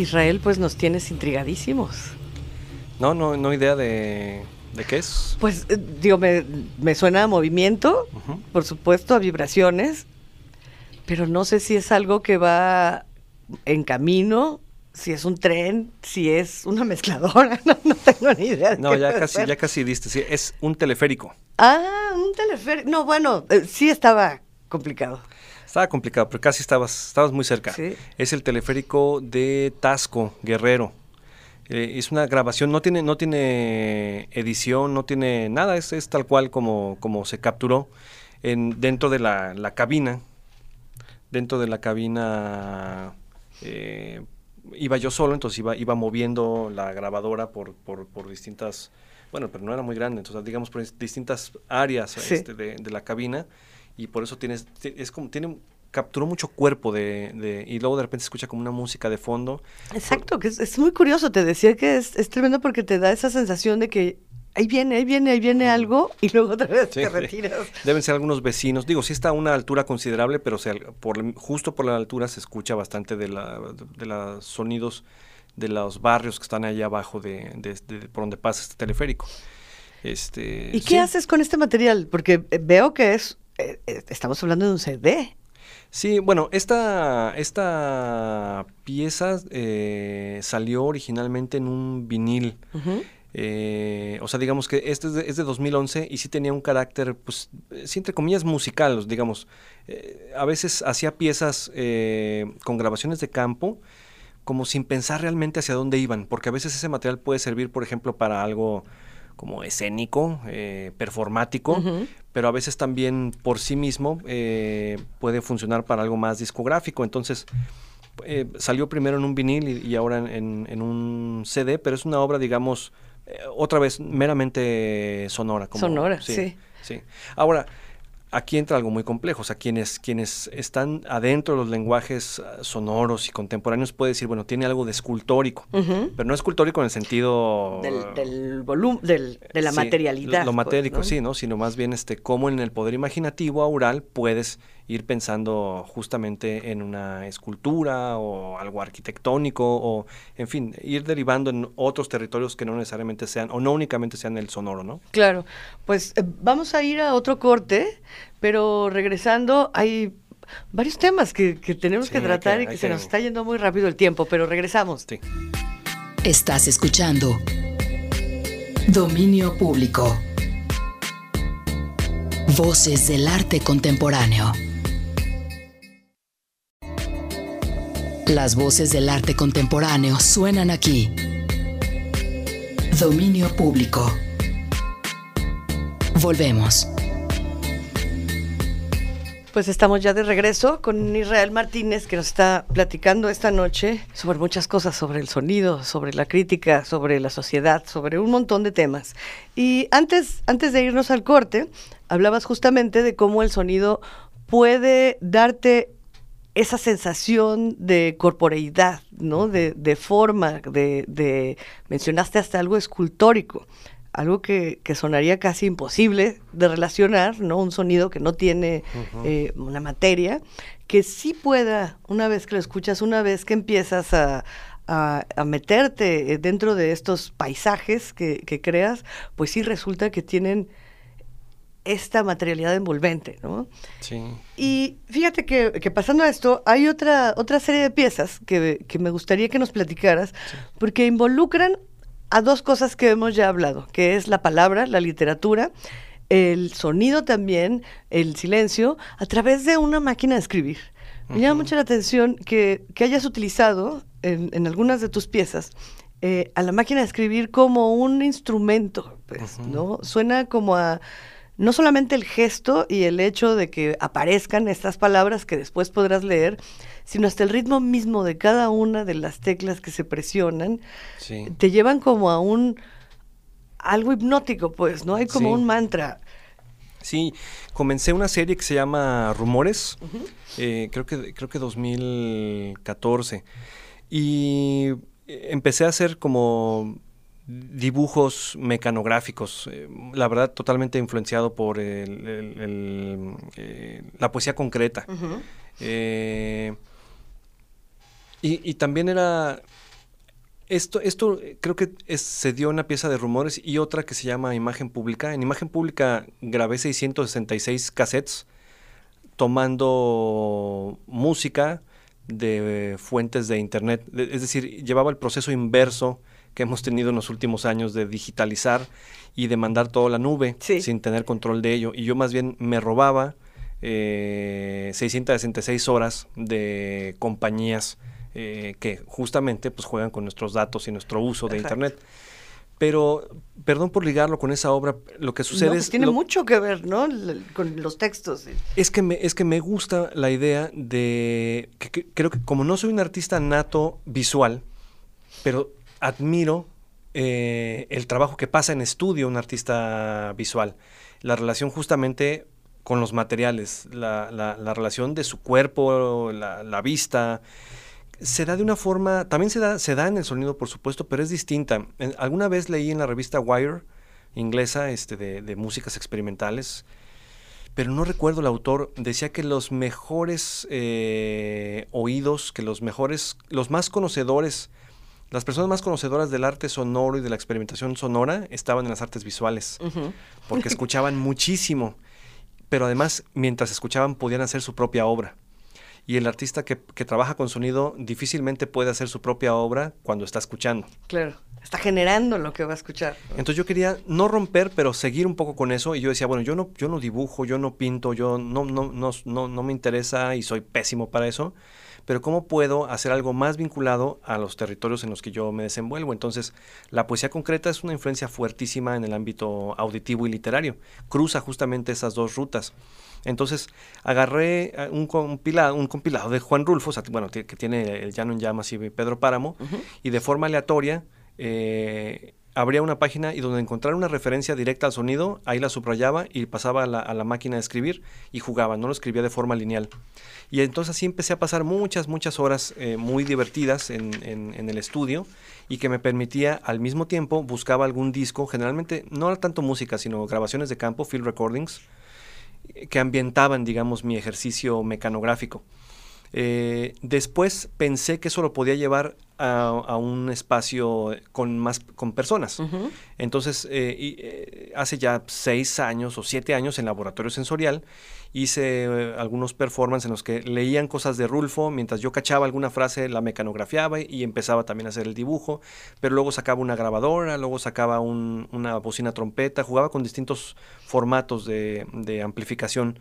Israel, pues nos tienes intrigadísimos. No, no, no idea de, de qué es. Pues, eh, digo, me, me, suena a movimiento, por supuesto, a vibraciones, pero no sé si es algo que va en camino, si es un tren, si es una mezcladora, no, tengo ni idea. no, ya casi, ya casi diste, sí, es un teleférico. Ah, un teleférico. No, bueno, eh, sí estaba complicado. Estaba complicado, pero casi estabas, estabas muy cerca. Es el teleférico de Tasco, Guerrero. Eh, es una grabación, no tiene, no tiene edición, no tiene nada, es, es tal cual como, como se capturó en, dentro de la, cabina. Dentro de la cabina eh, iba yo solo, entonces iba, iba moviendo la grabadora por, por, por, distintas, bueno, pero no era muy grande, entonces digamos por distintas áreas este, de, de la cabina y por eso tienes, es como, tiene, capturó mucho cuerpo de, de, y luego de repente se escucha como una música de fondo. Exacto, que es, muy curioso, te decía que es, es, tremendo porque te da esa sensación de que ahí viene, ahí viene, ahí viene algo y luego otra vez te retiras. Deben ser algunos vecinos, digo, sí está a una altura considerable, pero sea, por, justo por la altura se escucha bastante de, la, de los sonidos de los barrios que están allá abajo de, de por donde pasa este teleférico. Este, ¿Y qué haces con este material? Porque eh, veo que es estamos hablando de un CD. Sí, bueno, esta, esta pieza eh, salió originalmente en un vinil. Eh, o sea, digamos que este es de, es de, 2011 y sí tenía un carácter, pues, sí, entre comillas, musical, digamos. Eh, a veces hacía piezas eh, con grabaciones de campo, como sin pensar realmente hacia dónde iban, porque a veces ese material puede servir, por ejemplo, para algo como escénico, performático, pero a veces también por sí mismo puede funcionar para algo más discográfico. Entonces, salió primero en un vinil y, ahora en, en, un CD, pero es una obra, digamos, eh, otra vez meramente sonora. Como, sonora, sí, sí. Ahora, aquí entra algo muy complejo. O sea, quienes, quienes están adentro de los lenguajes ah, sonoros y contemporáneos puede decir, bueno, tiene algo de escultórico, pero no escultórico en el sentido... Del, volumen, de la materialidad. Lo, pues, matérico, sí, ¿no? Sino más bien este, cómo en el poder imaginativo aural puedes ir pensando justamente en una escultura o algo arquitectónico o, en fin, ir derivando en otros territorios que no necesariamente sean o no únicamente sean el sonoro, ¿no? Claro, pues eh, vamos a ir a otro corte, pero regresando hay varios temas que, tenemos que tratar y que, se nos está yendo muy rápido el tiempo, pero regresamos. Sí. Estás escuchando Dominio Público. Voces del arte contemporáneo. Las voces del arte contemporáneo suenan aquí. Dominio público. Volvemos. Pues estamos ya de regreso con Israel Martínez que nos está platicando esta noche sobre muchas cosas, sobre el sonido, sobre la crítica, sobre la sociedad, sobre un montón de temas. Y antes, antes de irnos al corte, hablabas justamente de cómo el sonido puede darte esa sensación de corporeidad, ¿no? De, forma, de, mencionaste hasta algo escultórico, algo que, sonaría casi imposible de relacionar, ¿no? Un sonido que no tiene eh, una materia, que sí pueda, una vez que lo escuchas, una vez que empiezas a, meterte dentro de estos paisajes que, que creas, pues sí resulta que tienen esta materialidad envolvente, ¿no? Sí. Y fíjate que, pasando a esto, hay otra, otra serie de piezas que, me gustaría que nos platicaras, porque involucran a dos cosas que hemos ya hablado, que es la palabra, la literatura, el sonido también, el silencio, a través de una máquina de escribir. Me llama mucho la atención que, hayas utilizado en, algunas de tus piezas eh, a la máquina de escribir como un instrumento, pues, ¿no? Suena como a no solamente el gesto y el hecho de que aparezcan estas palabras que después podrás leer, sino hasta el ritmo mismo de cada una de las teclas que se presionan, te llevan como a un algo hipnótico, pues, ¿no? Hay como un mantra. Sí, comencé una serie que se llama Rumores, eh, creo que creo que 2014, y empecé a hacer como dibujos mecanográficos, eh, la verdad totalmente influenciado por el, eh, la poesía concreta. Eh, y, también era... Esto, esto creo que se dio una pieza de rumores y otra que se llama Imagen Pública. En Imagen Pública grabé 666 cassettes tomando música de fuentes de internet. Es decir, llevaba el proceso inverso que hemos tenido en los últimos años de digitalizar y de mandar todo a la nube sin tener control de ello. Y yo más bien me robaba eh, 666 horas de compañías eh, que justamente pues juegan con nuestros datos y nuestro uso de Internet. Pero, perdón por ligarlo con esa obra, lo que sucede pues es... Tiene mucho que ver, ¿no? con los textos. Es que, me, es que me gusta la idea de... que creo que como no soy un artista nato visual, pero admiro eh, el trabajo que pasa en estudio un artista visual, la relación justamente con los materiales, la, relación de su cuerpo, la, vista, se da de una forma, también se da, se da en el sonido, por supuesto, pero es distinta. alguna vez leí en la revista Wire, inglesa, este, de, músicas experimentales, pero no recuerdo el autor, decía que los mejores eh, oídos, que los mejores, los más conocedores las personas más conocedoras del arte sonoro y de la experimentación sonora estaban en las artes visuales, porque escuchaban muchísimo, pero además mientras escuchaban podían hacer su propia obra. y el artista que, que, trabaja con sonido difícilmente puede hacer su propia obra cuando está escuchando. Claro, está generando lo que va a escuchar. Entonces yo quería no romper, pero seguir un poco con eso y yo decía, bueno, yo no, yo no dibujo, yo no pinto, yo no, no, no, no, no me interesa y soy pésimo para eso pero ¿cómo puedo hacer algo más vinculado a los territorios en los que yo me desenvuelvo? Entonces, la poesía concreta es una influencia fuertísima en el ámbito auditivo y literario, cruza justamente esas dos rutas. Entonces, agarré eh, un compilado, un compilado de Juan Rulfo, bueno, que tiene El Llano en Llamas y Pedro Páramo, y de forma aleatoria eh, abría una página y donde encontrar una referencia directa al sonido, ahí la subrayaba y pasaba a la, máquina de escribir y jugaba, no lo escribía de forma lineal. Y entonces así empecé a pasar muchas, muchas horas eh, muy divertidas en, en, el estudio y que me permitía al mismo tiempo buscaba algún disco, generalmente no tanto música, sino grabaciones de campo, field recordings, que ambientaban, digamos, mi ejercicio mecanográfico. Eh, después pensé que eso lo podía llevar a, un espacio con más con personas. Entonces, eh, eh, hace ya seis años o siete años en laboratorio sensorial hice algunos performances en los que leían cosas de Rulfo, mientras yo cachaba alguna frase la mecanografiaba y empezaba también a hacer el dibujo, pero luego sacaba una grabadora, luego sacaba una bocina trompeta, jugaba con distintos formatos de, de amplificación.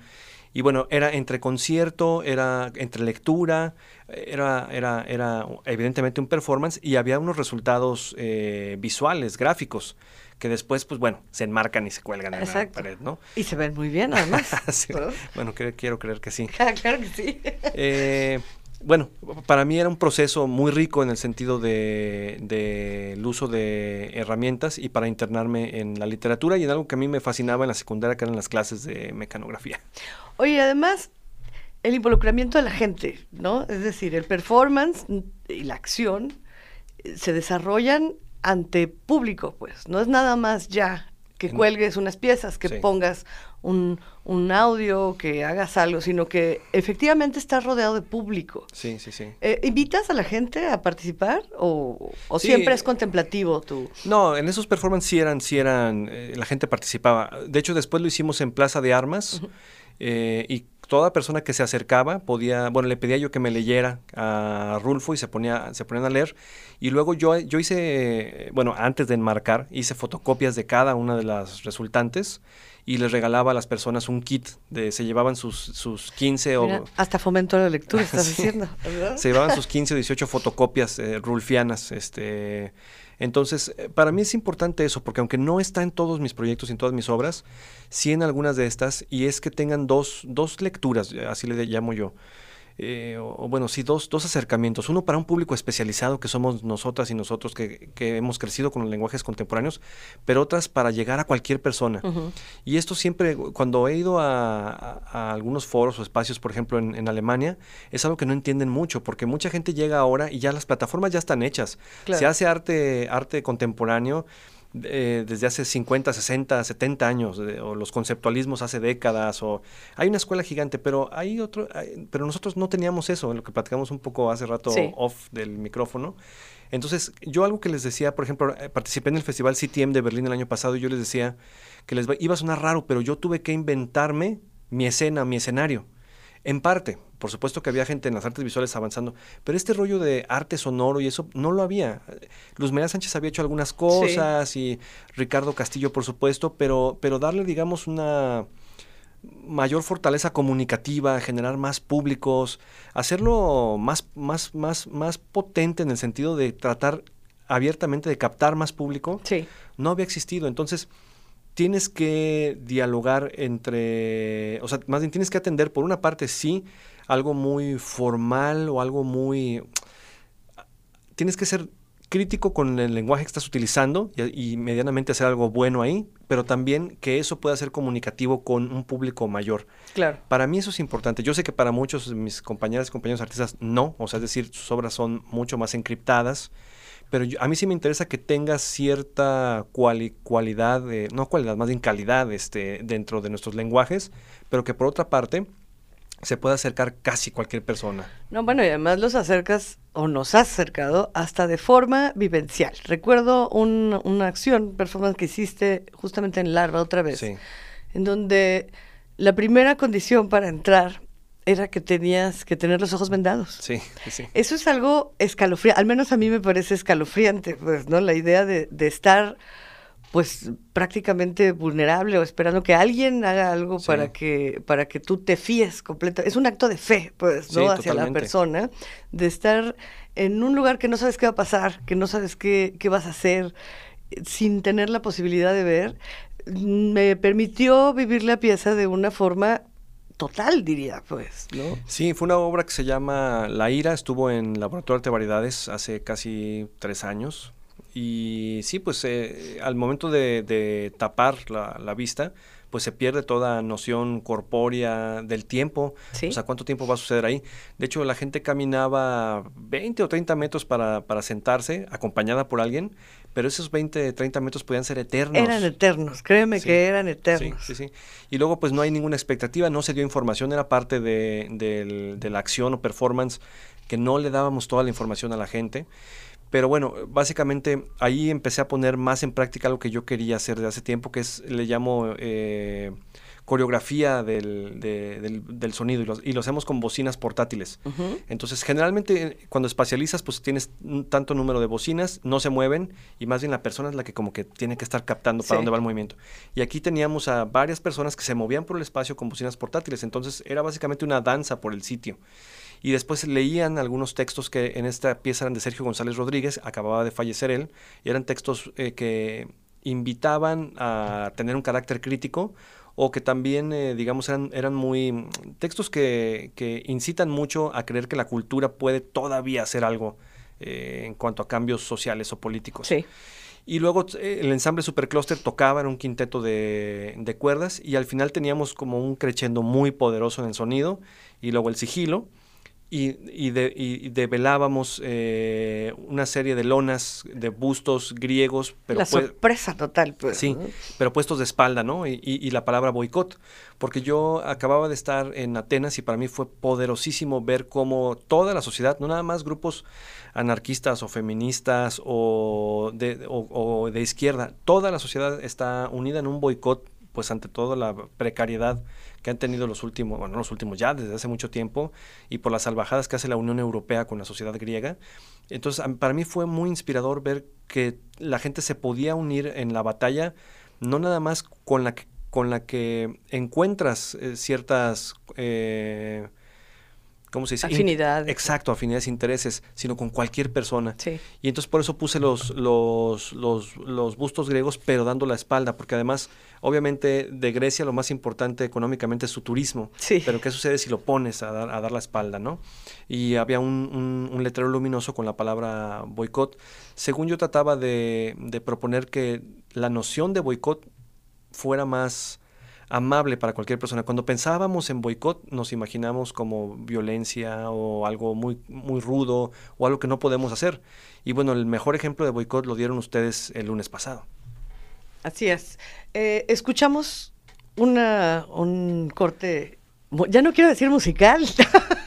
Y bueno, era entre concierto, era entre lectura, era, era, era evidentemente un performance y había unos resultados eh, visuales, gráficos, que después, pues bueno, se enmarcan y se cuelgan en la pared, ¿no? Y se ven muy bien, además. Bueno, quiero creer que sí. claro que sí. Eh, bueno, para mí era un proceso muy rico en el sentido del de, uso de herramientas y para internarme en la literatura y en algo que a mí me fascinaba en la secundaria, que eran las clases de mecanografía. Oye, además, el involucramiento de la gente, ¿no? Es decir, el performance y la acción eh, se desarrollan ante público, pues. No es nada más ya que cuelgues unas piezas, que pongas un, audio, que hagas algo, sino que efectivamente estás rodeado de público. Sí, sí, sí. Eh, ¿Invitas a la gente a participar o, siempre es contemplativo tú? No, en esos performances sí eran, sí eran, eh, la gente participaba. De hecho, después lo hicimos en Plaza de Armas eh, y toda persona que se acercaba podía, bueno, le pedía yo que me leyera a Rulfo y se ponía, se ponían a leer. Y luego yo, yo hice, bueno, antes de enmarcar, hice fotocopias de cada una de las resultantes y les regalaba a las personas un kit de se llevaban sus, sus 15 o hasta fomento la lectura estás diciendo se llevaban sus 15 o 18 fotocopias eh, rulfianas este entonces, eh, para mí es importante eso, porque aunque no está en todos mis proyectos y en todas mis obras, sí en algunas de estas, y es que tengan dos, dos lecturas, así le llamo yo. Eh, o, bueno, sí, dos, dos acercamientos. Uno para un público especializado, que somos nosotras y nosotros que, que hemos crecido con los lenguajes contemporáneos, pero otras para llegar a cualquier persona. Y esto siempre, cuando he ido a, algunos foros o espacios, por ejemplo, en, Alemania, es algo que no entienden mucho, porque mucha gente llega ahora y ya las plataformas ya están hechas. Se hace arte, arte contemporáneo eh, desde hace 50, 60, 70 años, o los conceptualismos hace décadas, o hay una escuela gigante, pero hay otro, pero nosotros no teníamos eso, en lo que platicamos un poco hace rato off del micrófono. Entonces, yo algo que les decía, por ejemplo, eh, participé en el Festival CTM de Berlín el año pasado y yo les decía que les iba a sonar raro, pero yo tuve que inventarme mi escena, mi escenario. En parte, por supuesto que había gente en las artes visuales avanzando, pero este rollo de arte sonoro y eso no lo había. Luz María Sánchez había hecho algunas cosas y Ricardo Castillo, por supuesto, pero, pero darle, digamos, una mayor fortaleza comunicativa, generar más públicos, hacerlo más, más, más, más potente en el sentido de tratar abiertamente de captar más público, no había existido. Entonces, tienes que dialogar entre, o sea, más bien tienes que atender por una parte sí algo muy formal o algo muy tienes que ser crítico con el lenguaje que estás utilizando y, medianamente hacer algo bueno ahí, pero también que eso pueda ser comunicativo con un público mayor. Claro. Para mí eso es importante. Yo sé que para muchos de mis compañeras y compañeros artistas no, o sea, es decir, sus obras son mucho más encriptadas pero a mí sí me interesa que tenga cierta cualidad, no cualidad, más bien calidad este, dentro de nuestros lenguajes, pero que por otra parte se pueda acercar casi cualquier persona. No, bueno, y además los acercas o nos has acercado hasta de forma vivencial. Recuerdo una acción, performance que hiciste justamente en Larva otra vez, en donde la primera condición para entrar era que tenías que tener los ojos vendados. Sí, sí. Eso es algo escalofriante, al menos a mí me parece escalofriante, pues, ¿no? La idea de, de estar pues prácticamente vulnerable o esperando que alguien haga algo para que para que tú te fíes completo. Es un acto de fe, pues, ¿no? Hacia la persona, de estar en un lugar que no sabes qué va a pasar, que no sabes qué, qué vas a hacer, sin tener la posibilidad de ver, me permitió vivir la pieza de una forma total, diría, pues, ¿no? Sí, fue una obra que se llama La Ira, estuvo en Laboratorio de Arte Variedades hace casi tres años, y sí, pues eh, al momento de, tapar la, vista, pues se pierde toda noción corpórea del tiempo. O sea, cuánto tiempo va a suceder ahí. De hecho, la gente caminaba 20 o 30 metros para, para sentarse, acompañada por alguien, pero esos 20, 30 metros podían ser eternos. Eran eternos, créeme que eran eternos. Sí, sí, sí. Y luego, pues no hay ninguna expectativa, no se dio información, era parte de, de la acción o performance que no le dábamos toda la información a la gente. Pero bueno, básicamente ahí empecé a poner más en práctica lo que yo quería hacer de hace tiempo, que es, le llamo eh, coreografía del, del, sonido y lo, y lo, hacemos con bocinas portátiles. Entonces, generalmente cuando espacializas, pues tienes un tanto número de bocinas, no se mueven y más bien la persona es la que como que tiene que estar captando para dónde va el movimiento. Y aquí teníamos a varias personas que se movían por el espacio con bocinas portátiles, entonces era básicamente una danza por el sitio y después leían algunos textos que en esta pieza eran de Sergio González Rodríguez, acababa de fallecer él, y eran textos eh, que invitaban a tener un carácter crítico o que también, eh, digamos, eran, eran muy textos que, que, incitan mucho a creer que la cultura puede todavía hacer algo eh, en cuanto a cambios sociales o políticos. Sí. Y luego el ensamble Supercluster tocaba en un quinteto de, de, cuerdas y al final teníamos como un crescendo muy poderoso en el sonido y luego el sigilo y, y, de, y develábamos eh, una serie de lonas de bustos griegos. Pero la sorpresa total. Pues, sí, pero puestos de espalda, ¿no? Y, y, la palabra boicot, porque yo acababa de estar en Atenas y para mí fue poderosísimo ver cómo toda la sociedad, no nada más grupos anarquistas o feministas o de, o de izquierda, toda la sociedad está unida en un boicot, pues ante toda la precariedad que han tenido los últimos, bueno, los últimos ya, desde hace mucho tiempo, y por las salvajadas que hace la Unión Europea con la sociedad griega. Entonces, para mí fue muy inspirador ver que la gente se podía unir en la batalla, no nada más con la que, con la que encuentras eh, ciertas... Eh, ¿cómo se dice? Afinidad. exacto, afinidades, intereses, sino con cualquier persona. Sí. Y entonces por eso puse los, los, los, los, bustos griegos, pero dando la espalda, porque además, obviamente, de Grecia lo más importante económicamente es su turismo. Sí. Pero ¿qué sucede si lo pones a dar, a dar la espalda, no? Y había un, un, letrero luminoso con la palabra boicot. Según yo trataba de, de proponer que la noción de boicot fuera más amable para cualquier persona. Cuando pensábamos en boicot, nos imaginamos como violencia o algo muy, muy rudo o algo que no podemos hacer. Y bueno, el mejor ejemplo de boicot lo dieron ustedes el lunes pasado. Así es. Eh, escuchamos una, un corte, ya no quiero decir musical.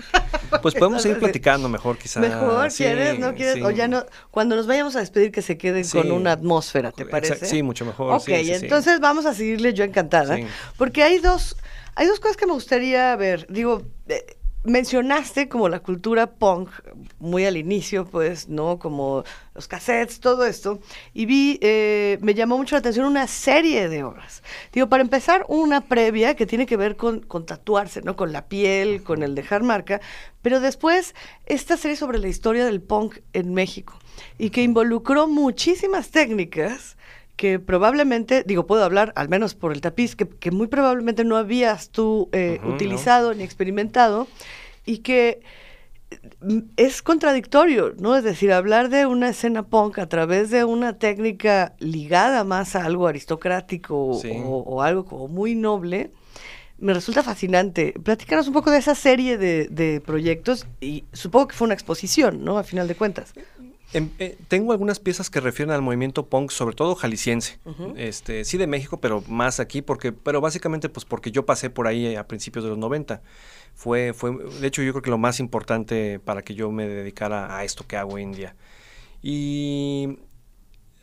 Pues podemos seguir platicando mejor, quizás. Mejor, ¿quieres? ¿No quieres? O ya no, cuando nos vayamos a despedir, que se queden con una atmósfera, ¿te parece? Sí, mucho mejor. Ok, entonces vamos a seguirle yo encantada. Porque hay dos, hay dos cosas que me gustaría ver. Digo, eh, mencionaste como la cultura punk muy al inicio, pues, ¿no? Como los cassettes, todo esto. Y vi, eh, me llamó mucho la atención una serie de obras. Digo, para empezar, una previa que tiene que ver con, con tatuarse, ¿no? Con la piel, con el dejar marca. Pero después, esta serie sobre la historia del punk en México y que involucró muchísimas técnicas que probablemente, digo, puedo hablar al menos por el tapiz, que, muy probablemente no habías tú eh, utilizado ni experimentado y que mm, es contradictorio, ¿no? Es decir, hablar de una escena punk a través de una técnica ligada más a algo aristocrático o, algo como muy noble, me resulta fascinante. Platícanos un poco de esa serie de, de proyectos y supongo que fue una exposición, ¿no? A final de cuentas. Em, eh, tengo algunas piezas que refieren al movimiento punk, sobre todo jalisciense. este, sí de México, pero más aquí, porque, pero básicamente pues porque yo pasé por ahí a principios de los 90. Fue, fue, de hecho yo creo que lo más importante para que yo me dedicara a esto que hago hoy en día. Y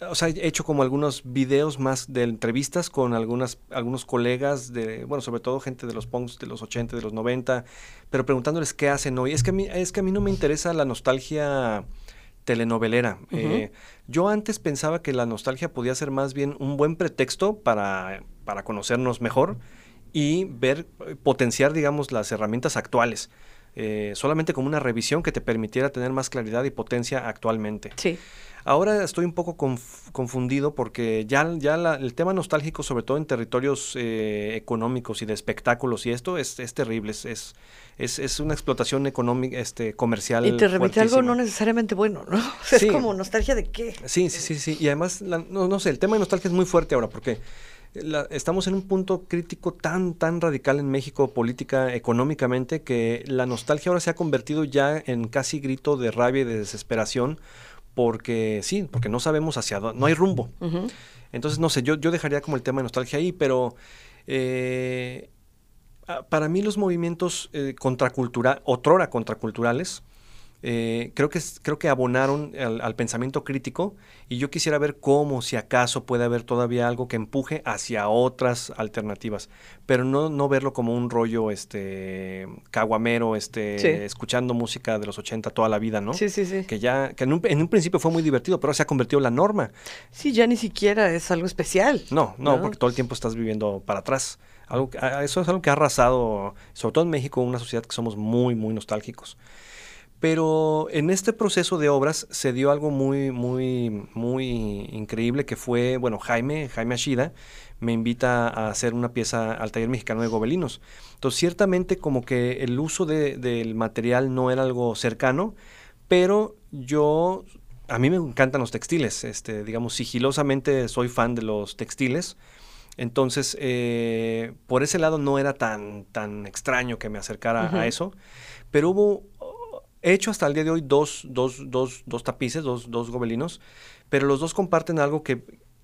o sea, he hecho como algunos videos más de entrevistas con algunas, algunos colegas de, bueno, sobre todo gente de los punks de los 80, de los 90, pero preguntándoles qué hacen hoy. Es que a mí, es que a mí no me interesa la nostalgia telenovelera. Eh, yo antes pensaba que la nostalgia podía ser más bien un buen pretexto para, para conocernos mejor y ver, potenciar, digamos, las herramientas actuales. Eh, solamente como una revisión que te permitiera tener más claridad y potencia actualmente. Sí. Ahora estoy un poco confundido porque ya, ya el tema nostálgico, sobre todo en territorios eh, económicos y de espectáculos y esto, es, es terrible, es, es, es, una explotación económica, este, comercial. Y te remite algo no necesariamente bueno, ¿no? Es como nostalgia de qué. Sí, sí, sí, sí. Y además, no, no sé, el tema de nostalgia es muy fuerte ahora porque estamos en un punto crítico tan, tan radical en México, política, económicamente, que la nostalgia ahora se ha convertido ya en casi grito de rabia y de desesperación, porque sí, porque no sabemos hacia dónde, no hay rumbo. Entonces, no sé, yo, yo dejaría como el tema de nostalgia ahí, pero eh, para mí los movimientos eh, contraculturales, otrora contraculturales, eh, creo, que, creo que abonaron al, pensamiento crítico y yo quisiera ver cómo, si acaso puede haber todavía algo que empuje hacia otras alternativas, pero no, no verlo como un rollo este caguamero, este, escuchando música de los 80 toda la vida, ¿no? Sí, sí, sí. Que ya, que en un, en un principio fue muy divertido, pero se ha convertido en la norma. Sí, ya ni siquiera es algo especial. No, no, porque todo el tiempo estás viviendo para atrás. Algo, eso es algo que ha arrasado, sobre todo en México, una sociedad que somos muy, muy nostálgicos. Pero en este proceso de obras se dio algo muy, muy, muy increíble que fue, bueno, Jaime, Jaime Ashida, me invita a hacer una pieza al taller mexicano de gobelinos. Entonces, ciertamente como que el uso del material no era algo cercano, pero yo, a mí me encantan los textiles, este, digamos, sigilosamente soy fan de los textiles. Entonces, eh, por ese lado no era tan, tan extraño que me acercara a eso, pero hubo He hecho hasta el día de hoy dos, dos, dos, dos tapices, dos, dos gobelinos, pero los dos comparten algo que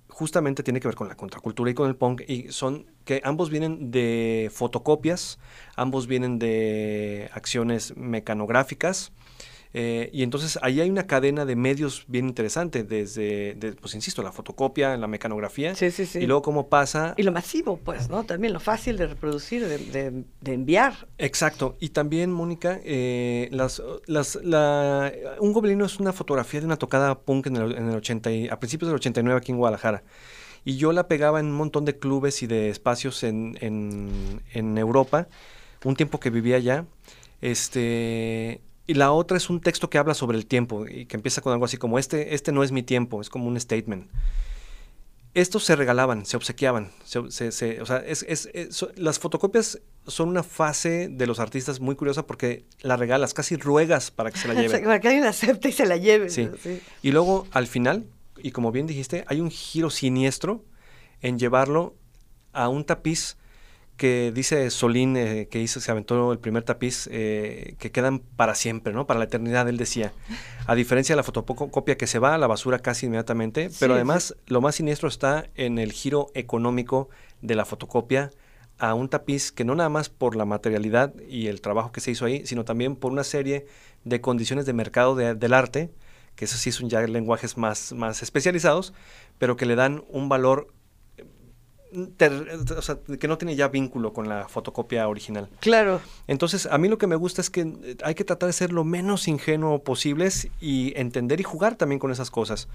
justamente tiene que ver con la contracultura y con el punk, y son que ambos vienen de fotocopias, ambos vienen de acciones mecanográficas, eh, y entonces ahí hay una cadena de medios bien interesante, desde, pues insisto, la fotocopia, la mecanografía, y luego cómo pasa... Y lo masivo, pues, ¿no? También lo fácil de reproducir, de, enviar. Exacto. Y también, Mónica, eh, las, las, la, un gobelino es una fotografía de una tocada punk en el, en el 80 a principios del 89 aquí en Guadalajara. Y yo la pegaba en un montón de clubes y de espacios en, en, en Europa, un tiempo que vivía allá. Este, y la otra es un texto que habla sobre el tiempo y que empieza con algo así como este, este no es mi tiempo, es como un statement. Estos se regalaban, se obsequiaban. Se, se, o sea, es, es, las fotocopias son una fase de los artistas muy curiosa porque la regalas, casi ruegas para que se la lleven. para que alguien acepte y se la lleve. Sí. Y luego, al final, y como bien dijiste, hay un giro siniestro en llevarlo a un tapiz que dice Solín, eh, que hizo, se aventó el primer tapiz, eh, que quedan para siempre, ¿no? Para la eternidad, él decía. A diferencia de la fotocopia que se va a la basura casi inmediatamente, pero además lo más siniestro está en el giro económico de la fotocopia a un tapiz que no nada más por la materialidad y el trabajo que se hizo ahí, sino también por una serie de condiciones de mercado del arte, que eso sí son ya lenguajes más, más especializados, pero que le dan un valor o sea, que no tiene ya vínculo con la fotocopia original. Claro. Entonces, a mí lo que me gusta es que eh, hay que tratar de ser lo menos ingenuo posibles y entender y jugar también con esas cosas.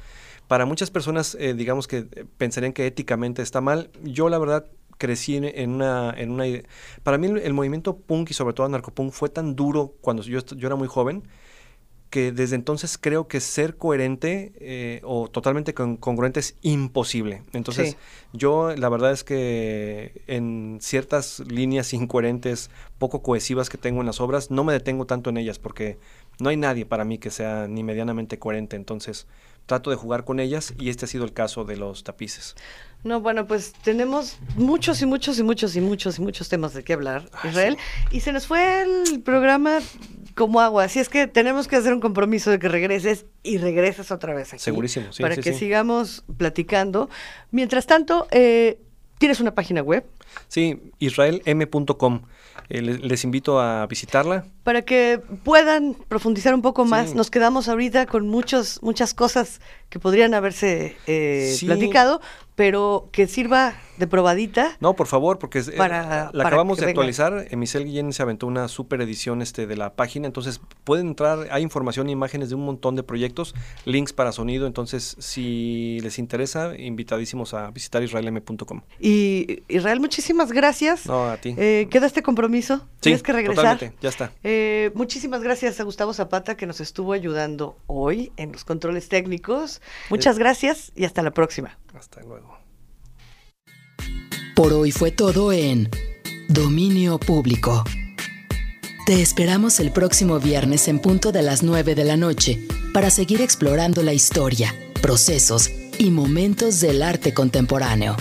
Para muchas personas, eh, digamos que eh, pensarían que éticamente está mal. Yo, la verdad, crecí en una, en una... Para mí el, movimiento punk y sobre todo narcopunk fue tan duro cuando yo, yo era muy joven que desde entonces creo que ser coherente eh, o totalmente congruente es imposible. Entonces, yo la verdad es que en ciertas líneas incoherentes, poco cohesivas que tengo en las obras, no me detengo tanto en ellas porque no hay nadie para mí que sea ni medianamente coherente. Entonces, trato de jugar con ellas y este ha sido el caso de los tapices. No, bueno, pues tenemos muchos y muchos y muchos y muchos y muchos temas de qué hablar, Israel. Y se nos fue el programa como agua, así es que tenemos que hacer un compromiso de que regreses y regreses otra vez aquí. Segurísimo, sí. Para que sigamos platicando. Mientras tanto, eh, ¿tienes una página web? Sí, israelm.com. Eh, les, invito a visitarla. Para que puedan profundizar un poco más, nos quedamos ahorita con muchos, muchas cosas que podrían haberse eh, platicado, pero que sirva de probadita. No, por favor, porque eh, la acabamos de actualizar. Emisel Guillén se aventó una super edición este, de la página, entonces pueden entrar, hay información e imágenes de un montón de proyectos, links para sonido, entonces si les interesa, invitadísimos a visitar israelm.com. Y Israel, muchísimas gracias. No, a ti. Eh, ¿Queda este compromiso? Tienes que regresar. ya está. Eh, muchísimas gracias a Gustavo Zapata que nos estuvo ayudando hoy en los controles técnicos. Muchas gracias y hasta la próxima. Hasta luego. Por hoy fue todo en Dominio Público. Te esperamos el próximo viernes en punto de las 9 de la noche para seguir explorando la historia, procesos y momentos del arte contemporáneo.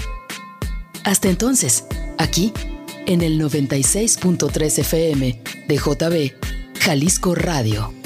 Hasta entonces, aquí, en el 96.3 FM de JB, Jalisco Radio.